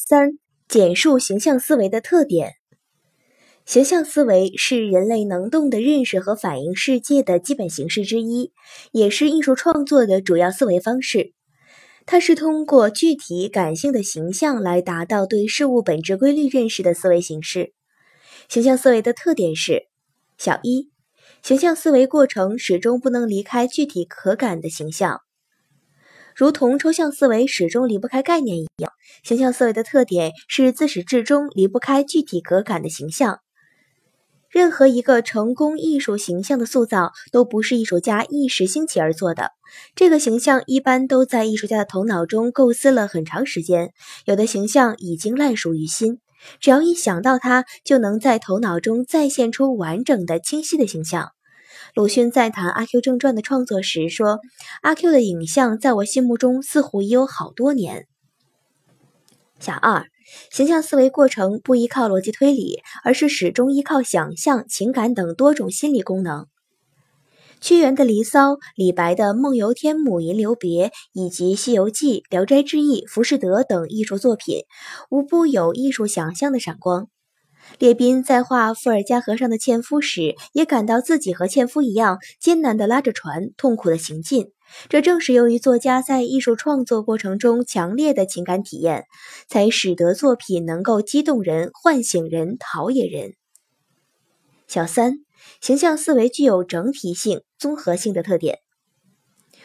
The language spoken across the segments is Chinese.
三、简述形象思维的特点。形象思维是人类能动的认识和反映世界的基本形式之一，也是艺术创作的主要思维方式。它是通过具体感性的形象来达到对事物本质规律认识的思维形式。形象思维的特点是：小一，形象思维过程始终不能离开具体可感的形象，如同抽象思维始终离不开概念一样，形象思维的特点是自始至终离不开具体可感的形象。任何一个成功艺术形象的塑造，都不是艺术家一时兴起而做的。这个形象一般都在艺术家的头脑中构思了很长时间，有的形象已经烂熟于心，只要一想到它，就能在头脑中再现出完整的、清晰的形象。鲁迅在谈《阿 Q 正传》的创作时说：“阿 Q 的影像在我心目中似乎已有好多年。”小二。形象思维过程不依靠逻辑推理，而是始终依靠想象、情感等多种心理功能。屈原的《离骚》，李白的《梦游天姥吟留别》，以及《西游记》《聊斋志异》《浮士德》等艺术作品，无不有艺术想象的闪光。列宾在画伏尔加河上的纤夫时，也感到自己和纤夫一样艰难地拉着船，痛苦地行进。这正是由于作家在艺术创作过程中强烈的情感体验，才使得作品能够激动人、唤醒人、陶冶人。小三，形象思维具有整体性、综合性的特点。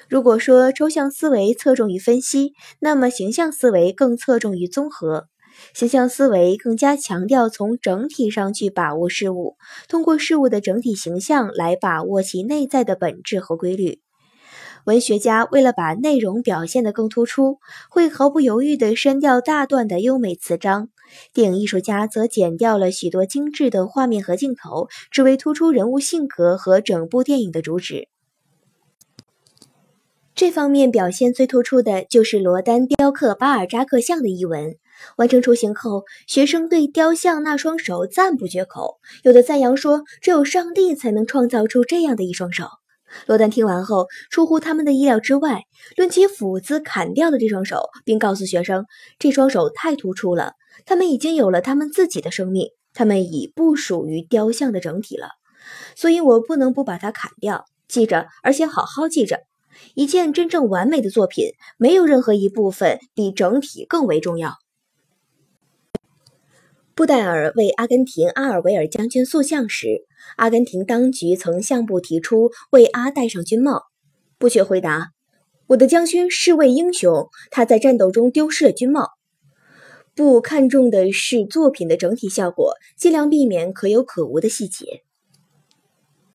如果说抽象思维侧重于分析，那么形象思维更侧重于综合。形象思维更加强调从整体上去把握事物，通过事物的整体形象来把握其内在的本质和规律。文学家为了把内容表现得更突出，会毫不犹豫地删掉大段的优美词章；电影艺术家则剪掉了许多精致的画面和镜头，只为突出人物性格和整部电影的主旨。这方面表现最突出的就是罗丹雕刻巴尔扎克像的一文。完成雏形后，学生对雕像那双手赞不绝口，有的赞扬说：“只有上帝才能创造出这样的一双手。”罗丹听完后，出乎他们的意料之外，抡起斧子砍掉了这双手，并告诉学生：“这双手太突出了，他们已经有了他们自己的生命，他们已不属于雕像的整体了，所以我不能不把它砍掉。记着，而且好好记着，一件真正完美的作品，没有任何一部分比整体更为重要。”布代尔为阿根廷阿尔维尔将军塑像时，阿根廷当局曾向布提出为阿戴上军帽。布却回答：“我的将军是位英雄，他在战斗中丢失了军帽。”布看重的是作品的整体效果，尽量避免可有可无的细节。